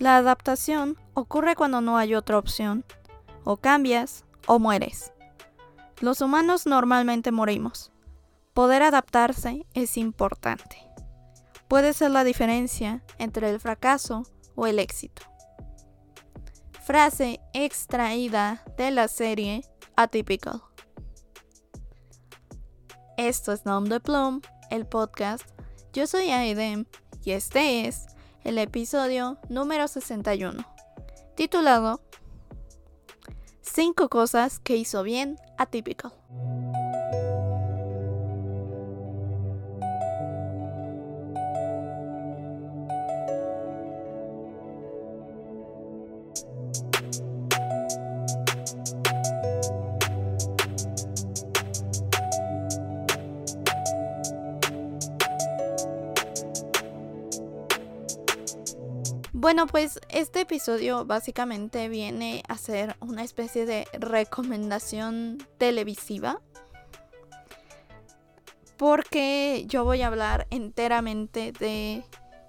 La adaptación ocurre cuando no hay otra opción. O cambias o mueres. Los humanos normalmente morimos. Poder adaptarse es importante. Puede ser la diferencia entre el fracaso o el éxito. Frase extraída de la serie Atypical. Esto es Nom de Plum, el podcast. Yo soy Aidem y este es el episodio número 61, titulado 5 cosas que hizo bien Atypical. Bueno, pues este episodio básicamente viene a ser una especie de recomendación televisiva. Porque yo voy a hablar enteramente de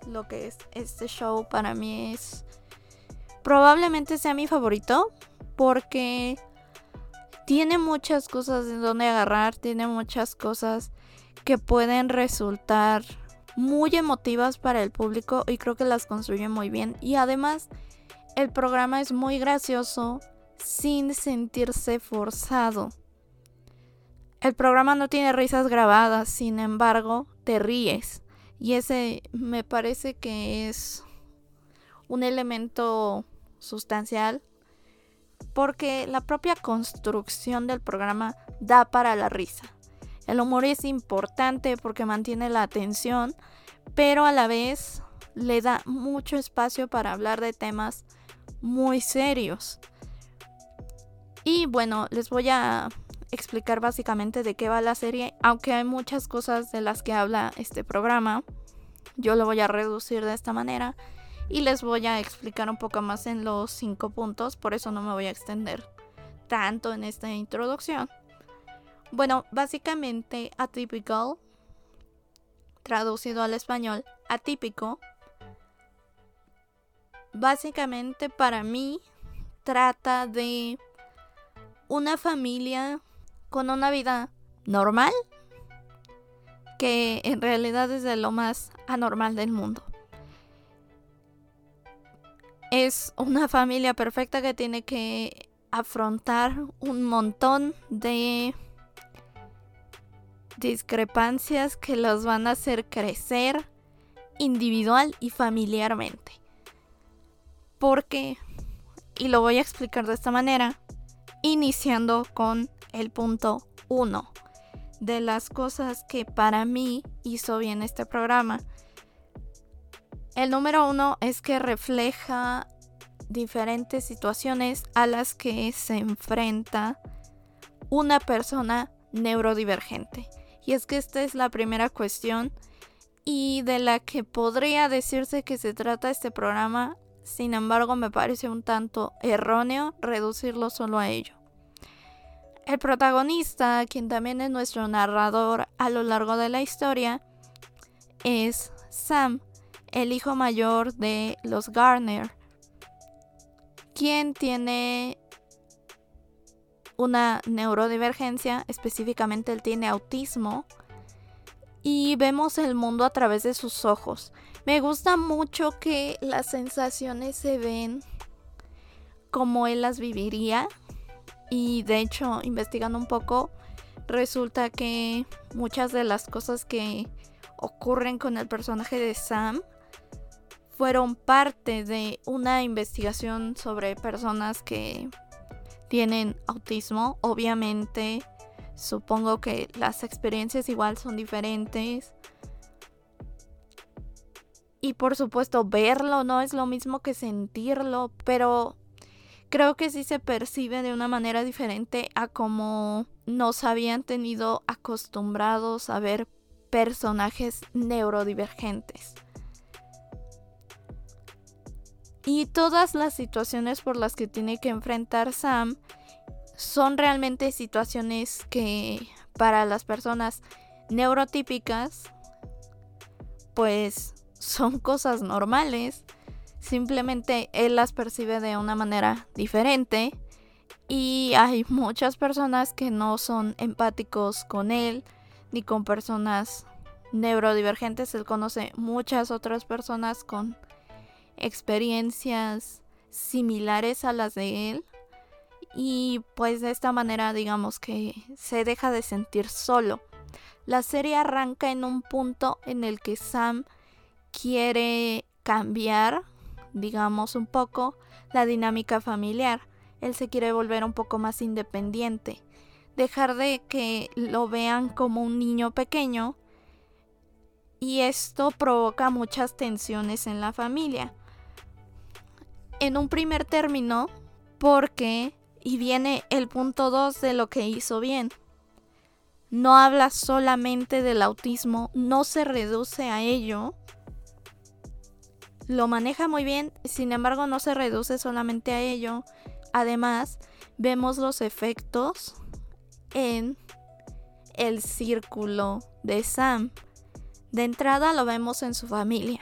lo que es este show. Para mí es... Probablemente sea mi favorito. Porque tiene muchas cosas de donde agarrar. Tiene muchas cosas que pueden resultar muy emotivas para el público y creo que las construye muy bien. Y además el programa es muy gracioso sin sentirse forzado. El programa no tiene risas grabadas, sin embargo, te ríes. Y ese me parece que es un elemento sustancial porque la propia construcción del programa da para la risa. El humor es importante porque mantiene la atención, pero a la vez le da mucho espacio para hablar de temas muy serios. Y bueno, les voy a explicar básicamente de qué va la serie, aunque hay muchas cosas de las que habla este programa. Yo lo voy a reducir de esta manera y les voy a explicar un poco más en los cinco puntos, por eso no me voy a extender tanto en esta introducción. Bueno, básicamente atypical, traducido al español, atípico, básicamente para mí trata de una familia con una vida normal, que en realidad es de lo más anormal del mundo. Es una familia perfecta que tiene que afrontar un montón de discrepancias que los van a hacer crecer individual y familiarmente. Porque, y lo voy a explicar de esta manera, iniciando con el punto 1 de las cosas que para mí hizo bien este programa. El número uno es que refleja diferentes situaciones a las que se enfrenta una persona neurodivergente. Y es que esta es la primera cuestión y de la que podría decirse que se trata este programa, sin embargo me parece un tanto erróneo reducirlo solo a ello. El protagonista, quien también es nuestro narrador a lo largo de la historia, es Sam, el hijo mayor de los Garner, quien tiene una neurodivergencia, específicamente él tiene autismo, y vemos el mundo a través de sus ojos. Me gusta mucho que las sensaciones se ven como él las viviría, y de hecho, investigando un poco, resulta que muchas de las cosas que ocurren con el personaje de Sam fueron parte de una investigación sobre personas que tienen autismo. Obviamente, supongo que las experiencias igual son diferentes. Y por supuesto, verlo no es lo mismo que sentirlo, pero creo que sí se percibe de una manera diferente a como nos habían tenido acostumbrados a ver personajes neurodivergentes. Y todas las situaciones por las que tiene que enfrentar Sam son realmente situaciones que para las personas neurotípicas pues son cosas normales. Simplemente él las percibe de una manera diferente y hay muchas personas que no son empáticos con él ni con personas neurodivergentes. Él conoce muchas otras personas con experiencias similares a las de él. Y pues de esta manera digamos que se deja de sentir solo. La serie arranca en un punto en el que Sam quiere cambiar, digamos un poco, la dinámica familiar. Él se quiere volver un poco más independiente. Dejar de que lo vean como un niño pequeño. Y esto provoca muchas tensiones en la familia en un primer término porque, y viene el punto 2 de lo que hizo bien, no habla solamente del autismo, no se reduce a ello, lo maneja muy bien, sin embargo no se reduce solamente a ello, además vemos los efectos en el círculo de Sam. De entrada lo vemos en su familia.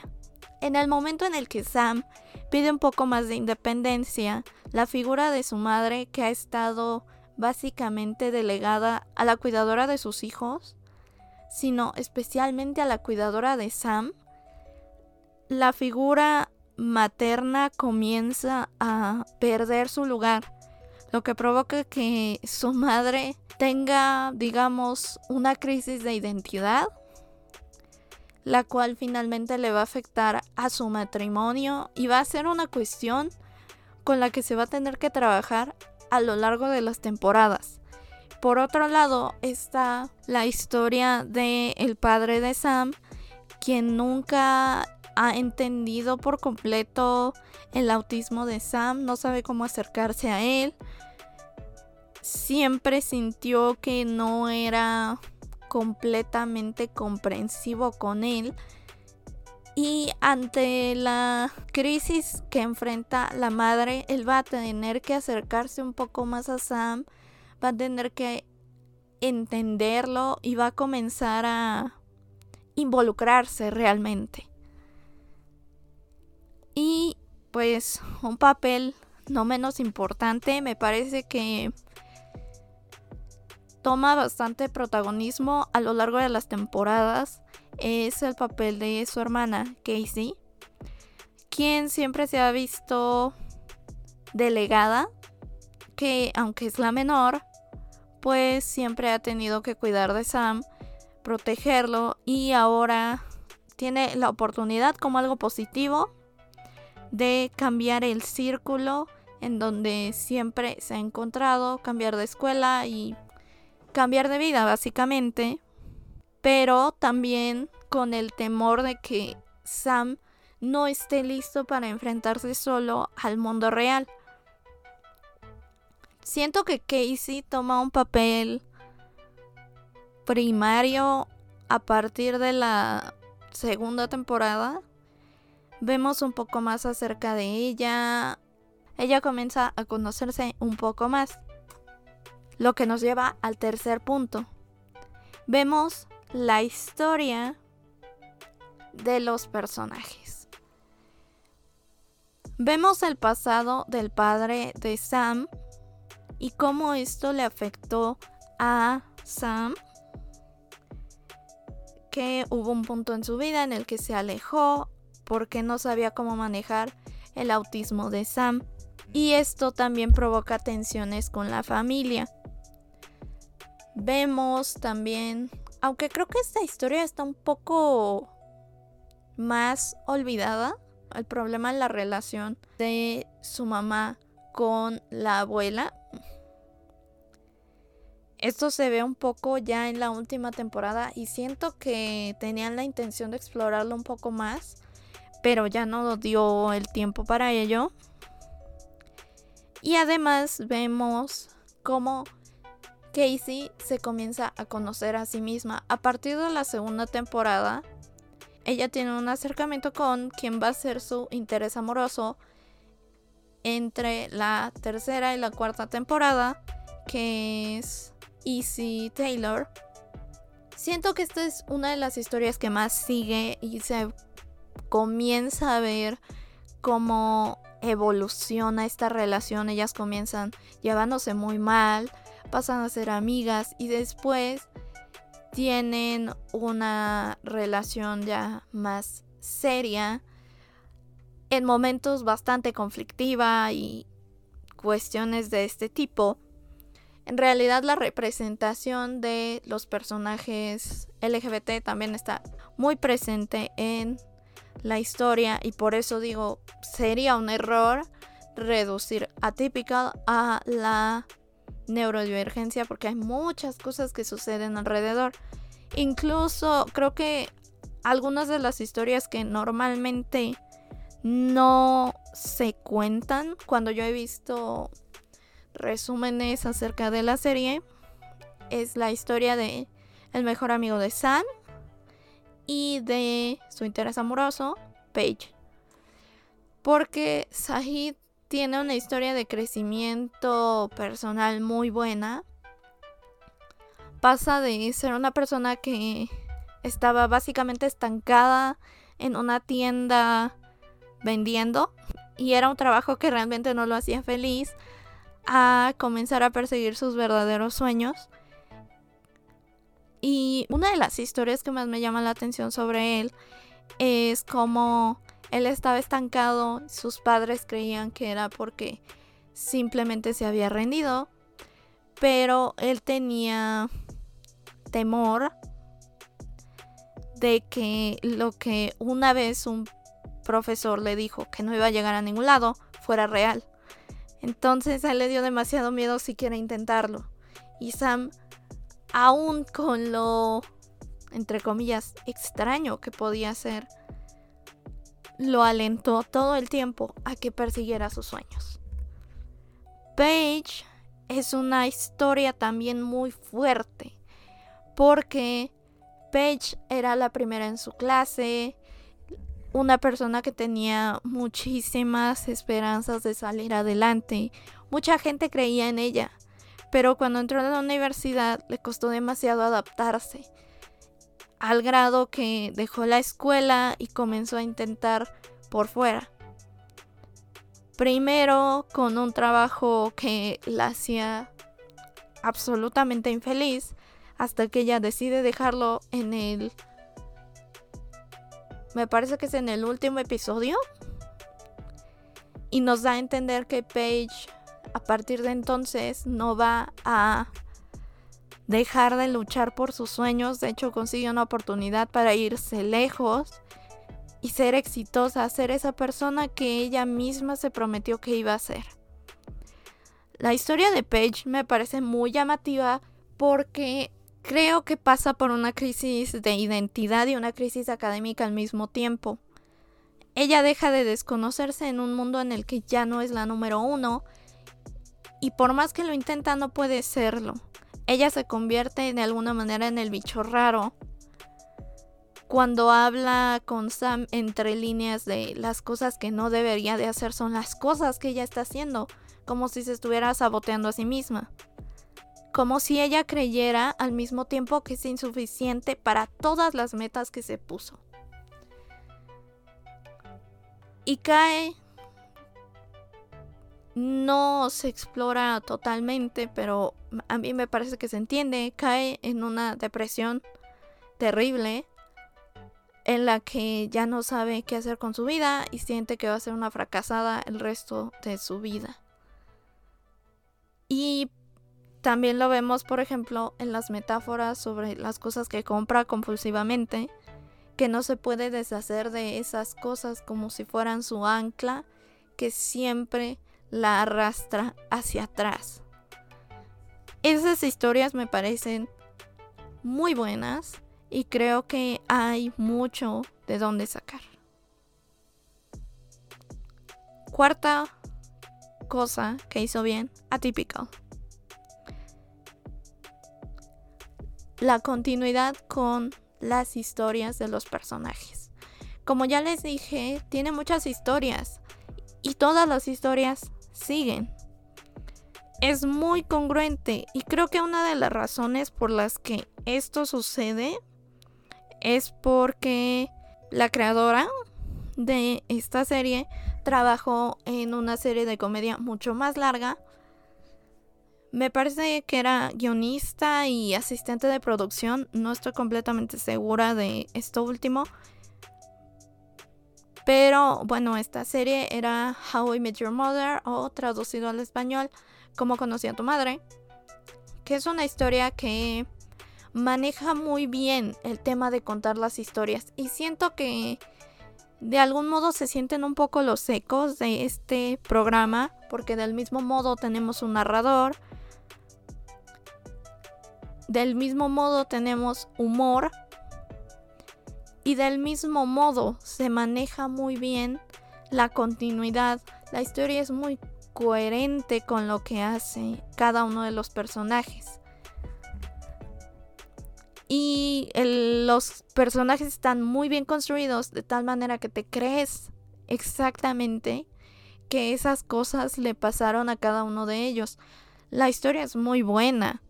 En el momento en el que Sam pide un poco más de independencia, la figura de su madre que ha estado básicamente delegada a la cuidadora de sus hijos, sino especialmente a la cuidadora de Sam, la figura materna comienza a perder su lugar, lo que provoca que su madre tenga, digamos, una crisis de identidad la cual finalmente le va a afectar a su matrimonio y va a ser una cuestión con la que se va a tener que trabajar a lo largo de las temporadas. Por otro lado está la historia de el padre de Sam, quien nunca ha entendido por completo el autismo de Sam, no sabe cómo acercarse a él. Siempre sintió que no era completamente comprensivo con él. Y ante la crisis que enfrenta la madre, él va a tener que acercarse un poco más a Sam, va a tener que entenderlo y va a comenzar a involucrarse realmente. Y pues un papel no menos importante, me parece que toma bastante protagonismo a lo largo de las temporadas es el papel de su hermana Casey, quien siempre se ha visto delegada, que aunque es la menor, pues siempre ha tenido que cuidar de Sam, protegerlo y ahora tiene la oportunidad como algo positivo de cambiar el círculo en donde siempre se ha encontrado, cambiar de escuela y cambiar de vida básicamente, pero también con el temor de que Sam no esté listo para enfrentarse solo al mundo real. Siento que Casey toma un papel primario a partir de la segunda temporada. Vemos un poco más acerca de ella. Ella comienza a conocerse un poco más. Lo que nos lleva al tercer punto. Vemos la historia de los personajes. Vemos el pasado del padre de Sam y cómo esto le afectó a Sam. Que hubo un punto en su vida en el que se alejó porque no sabía cómo manejar el autismo de Sam. Y esto también provoca tensiones con la familia. Vemos también, aunque creo que esta historia está un poco más olvidada, el problema en la relación de su mamá con la abuela. Esto se ve un poco ya en la última temporada y siento que tenían la intención de explorarlo un poco más, pero ya no dio el tiempo para ello. Y además vemos cómo Casey se comienza a conocer a sí misma. A partir de la segunda temporada, ella tiene un acercamiento con quien va a ser su interés amoroso entre la tercera y la cuarta temporada, que es Easy Taylor. Siento que esta es una de las historias que más sigue y se comienza a ver cómo evoluciona esta relación. Ellas comienzan llevándose muy mal, pasan a ser amigas y después tienen una relación ya más seria en momentos bastante conflictiva y cuestiones de este tipo. En realidad la representación de los personajes LGBT también está muy presente en la historia y por eso digo, sería un error reducir atípica a la neurodivergencia porque hay muchas cosas que suceden alrededor. Incluso creo que algunas de las historias que normalmente no se cuentan cuando yo he visto resúmenes acerca de la serie es la historia de el mejor amigo de Sam y de su interés amoroso, Paige. Porque Sahid tiene una historia de crecimiento personal muy buena. Pasa de ser una persona que estaba básicamente estancada en una tienda vendiendo y era un trabajo que realmente no lo hacía feliz a comenzar a perseguir sus verdaderos sueños. Y una de las historias que más me llama la atención sobre él es como él estaba estancado, sus padres creían que era porque simplemente se había rendido, pero él tenía temor de que lo que una vez un profesor le dijo que no iba a llegar a ningún lado fuera real. Entonces él le dio demasiado miedo siquiera intentarlo. Y Sam, aún con lo, entre comillas, extraño que podía ser, lo alentó todo el tiempo a que persiguiera sus sueños. Paige es una historia también muy fuerte porque Paige era la primera en su clase, una persona que tenía muchísimas esperanzas de salir adelante. Mucha gente creía en ella, pero cuando entró a la universidad le costó demasiado adaptarse, al grado que dejó la escuela y comenzó a intentar por fuera. Primero con un trabajo que la hacía absolutamente infeliz, hasta que ella decide dejarlo en el me parece que es en el último episodio. Y nos da a entender que Paige a partir de entonces no va a dejar de luchar por sus sueños. De hecho, consigue una oportunidad para irse lejos y ser exitosa, ser esa persona que ella misma se prometió que iba a ser. La historia de Paige me parece muy llamativa porque Creo que pasa por una crisis de identidad y una crisis académica al mismo tiempo. Ella deja de desconocerse en un mundo en el que ya no es la número uno y por más que lo intenta no puede serlo. Ella se convierte de alguna manera en el bicho raro. Cuando habla con Sam entre líneas de las cosas que no debería de hacer son las cosas que ella está haciendo, como si se estuviera saboteando a sí misma como si ella creyera al mismo tiempo que es insuficiente para todas las metas que se puso. Y cae, no se explora totalmente, pero a mí me parece que se entiende, cae en una depresión terrible en la que ya no sabe qué hacer con su vida y siente que va a ser una fracasada el resto de su vida. Y también lo vemos, por ejemplo, en las metáforas sobre las cosas que compra compulsivamente, que no se puede deshacer de esas cosas como si fueran su ancla, que siempre la arrastra hacia atrás. Esas historias me parecen muy buenas y creo que hay mucho de dónde sacar. Cuarta cosa que hizo bien, Atypical. la continuidad con las historias de los personajes. Como ya les dije, tiene muchas historias y todas las historias siguen. Es muy congruente y creo que una de las razones por las que esto sucede es porque la creadora de esta serie trabajó en una serie de comedia mucho más larga. Me parece que era guionista y asistente de producción. No estoy completamente segura de esto último. Pero bueno, esta serie era How I Met Your Mother o traducido al español, Cómo conocí a tu madre. Que es una historia que maneja muy bien el tema de contar las historias. Y siento que de algún modo se sienten un poco los ecos de este programa, porque del mismo modo tenemos un narrador, del mismo modo tenemos humor y del mismo modo se maneja muy bien la continuidad. La historia es muy coherente con lo que hace cada uno de los personajes. Y los personajes están muy bien construidos de tal manera que te crees exactamente que esas cosas le pasaron a cada uno de ellos. La historia es muy buena.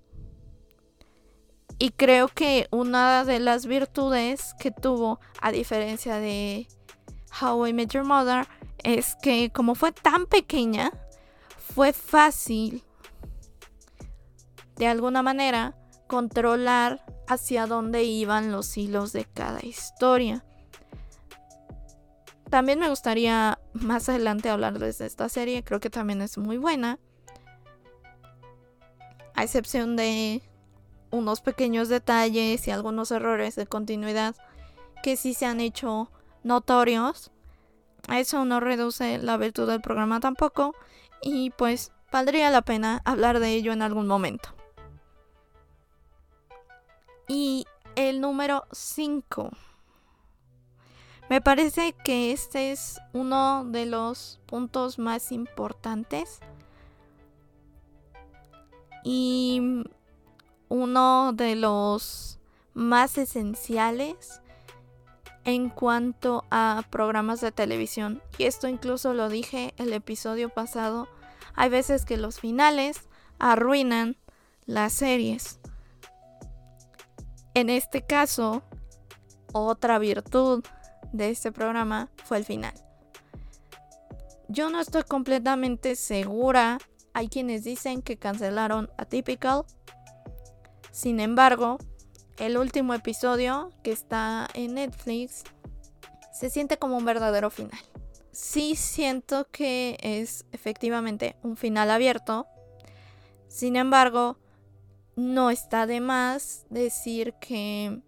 Y creo que una de las virtudes que tuvo, a diferencia de How I Met Your Mother, es que como fue tan pequeña, fue fácil, de alguna manera, controlar hacia dónde iban los hilos de cada historia. También me gustaría más adelante hablarles de esta serie, creo que también es muy buena. A excepción de unos pequeños detalles y algunos errores de continuidad que sí se han hecho notorios. Eso no reduce la virtud del programa tampoco y pues valdría la pena hablar de ello en algún momento. Y el número 5. Me parece que este es uno de los puntos más importantes. Y uno de los más esenciales en cuanto a programas de televisión. Y esto incluso lo dije el episodio pasado. Hay veces que los finales arruinan las series. En este caso, otra virtud de este programa fue el final. Yo no estoy completamente segura. Hay quienes dicen que cancelaron Atypical. Sin embargo, el último episodio que está en Netflix se siente como un verdadero final. Sí siento que es efectivamente un final abierto. Sin embargo, no está de más decir que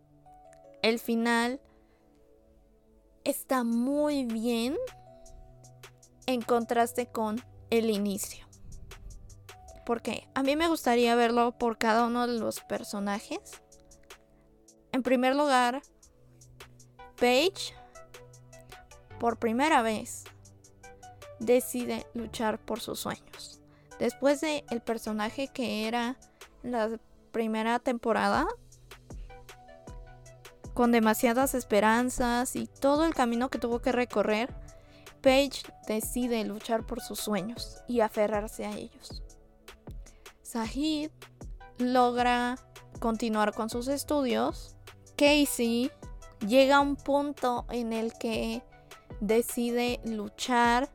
el final está muy bien en contraste con el inicio. Porque a mí me gustaría verlo por cada uno de los personajes. En primer lugar, Paige, por primera vez, decide luchar por sus sueños. Después de el personaje que era la primera temporada con demasiadas esperanzas y todo el camino que tuvo que recorrer, Paige decide luchar por sus sueños y aferrarse a ellos. Sahid logra continuar con sus estudios. Casey llega a un punto en el que decide luchar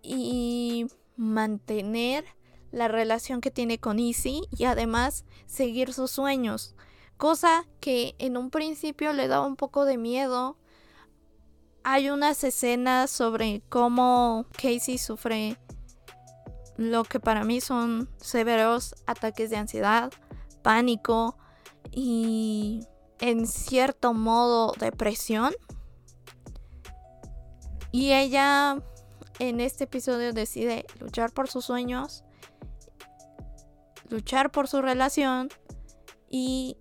y mantener la relación que tiene con Izzy y además seguir sus sueños. Cosa que en un principio le daba un poco de miedo. Hay unas escenas sobre cómo Casey sufre lo que para mí son severos ataques de ansiedad, pánico y en cierto modo depresión. Y ella en este episodio decide luchar por sus sueños luchar por su relación y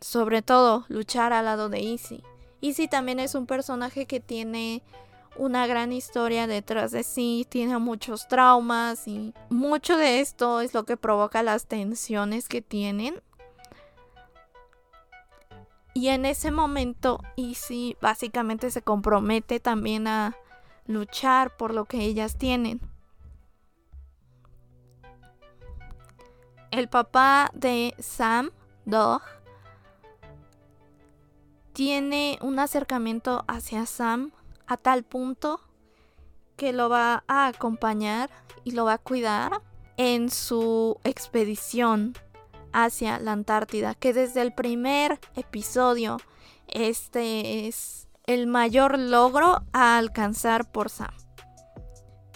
sobre todo luchar al lado de Izzy. Izzy también es un personaje que tiene una gran historia detrás de sí, tiene muchos traumas y mucho de esto es lo que provoca las tensiones que tienen. Y en ese momento Izzy básicamente se compromete también a luchar por lo que ellas tienen. el papá de Sam, Dog, tiene un acercamiento hacia Sam a tal punto que lo va a acompañar y lo va a cuidar en su expedición hacia la Antártida, que desde el primer episodio este es el mayor logro a alcanzar por Sam.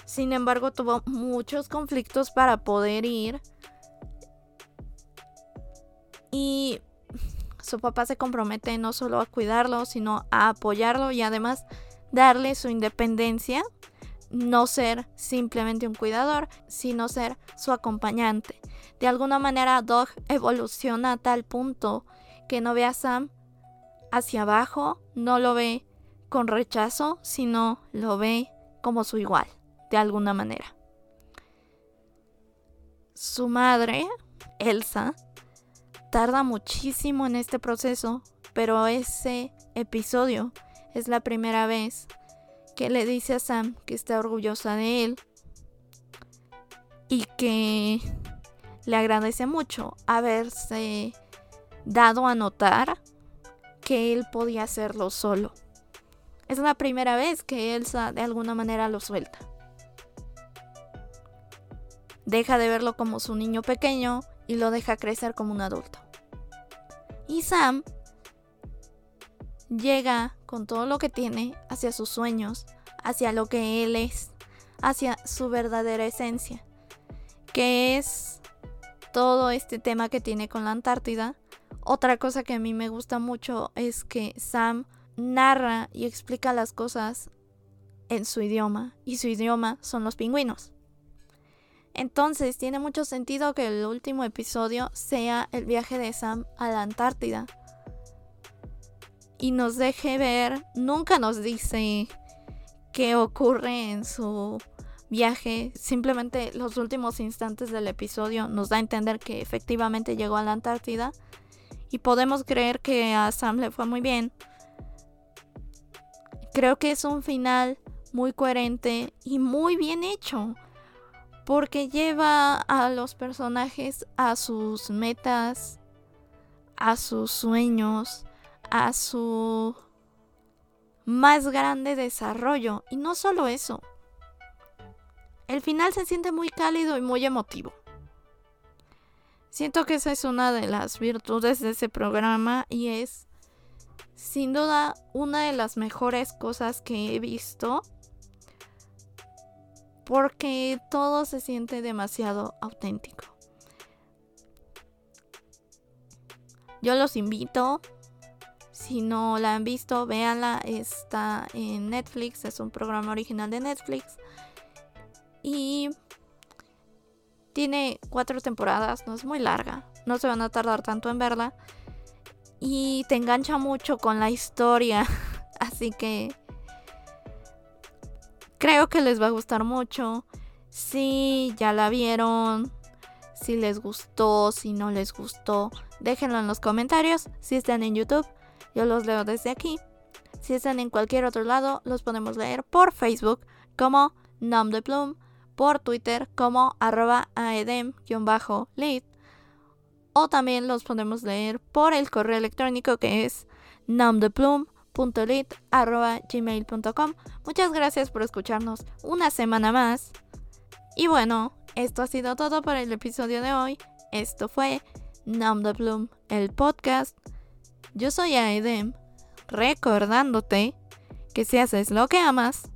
Sin embargo, tuvo muchos conflictos para poder ir. Y su papá se compromete no solo a cuidarlo, sino a apoyarlo y además darle su independencia. No ser simplemente un cuidador, sino ser su acompañante. De alguna manera, Dog evoluciona a tal punto que no ve a Sam hacia abajo, no lo ve con rechazo, sino lo ve como su igual, de alguna manera. Su madre, Elsa, tarda muchísimo en este proceso, pero ese episodio es la primera vez que le dice a Sam que está orgullosa de él y que le agradece mucho haberse dado a notar que él podía hacerlo solo. Es la primera vez que Elsa de alguna manera lo suelta. Deja de verlo como su niño pequeño y lo deja crecer como un adulto. Y Sam llega con todo lo que tiene hacia sus sueños, hacia lo que él es, hacia su verdadera esencia, que es todo este tema que tiene con la Antártida. Otra cosa que a mí me gusta mucho es que Sam narra y explica las cosas en su idioma, y su idioma son los pingüinos. Entonces tiene mucho sentido que el último episodio sea el viaje de Sam a la Antártida. Y nos deje ver, nunca nos dice qué ocurre en su viaje, simplemente los últimos instantes del episodio nos da a entender que efectivamente llegó a la Antártida y podemos creer que a Sam le fue muy bien. Creo que es un final muy coherente y muy bien hecho porque lleva a los personajes a sus metas, a sus sueños, a su más grande desarrollo. Y no solo eso, el final se siente muy cálido y muy emotivo. Siento que esa es una de las virtudes de ese programa y es sin duda una de las mejores cosas que he visto porque todo se siente demasiado auténtico. Yo los invito, si no la han visto, véanla, está en Netflix, es un programa original de Netflix y tiene cuatro temporadas, no es muy larga, no se van a tardar tanto en verla y te engancha mucho con la historia, así que Creo que les va a gustar mucho. Si ya la vieron, si les gustó, si no les gustó, déjenlo en los comentarios. Si están en YouTube, yo los leo desde aquí. Si están en cualquier otro lado, los podemos leer por Facebook como Nom de Plum, por Twitter como arroba aedem-lead o también los podemos leer por el correo electrónico que es nomdeplum gmail.com Muchas gracias por escucharnos una semana más. Y bueno, esto ha sido todo para el episodio de hoy. Esto fue Nam the Bloom, el podcast. Yo soy Aedem, recordándote que si haces lo que amas,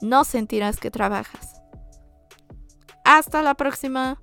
no sentirás que trabajas. Hasta la próxima.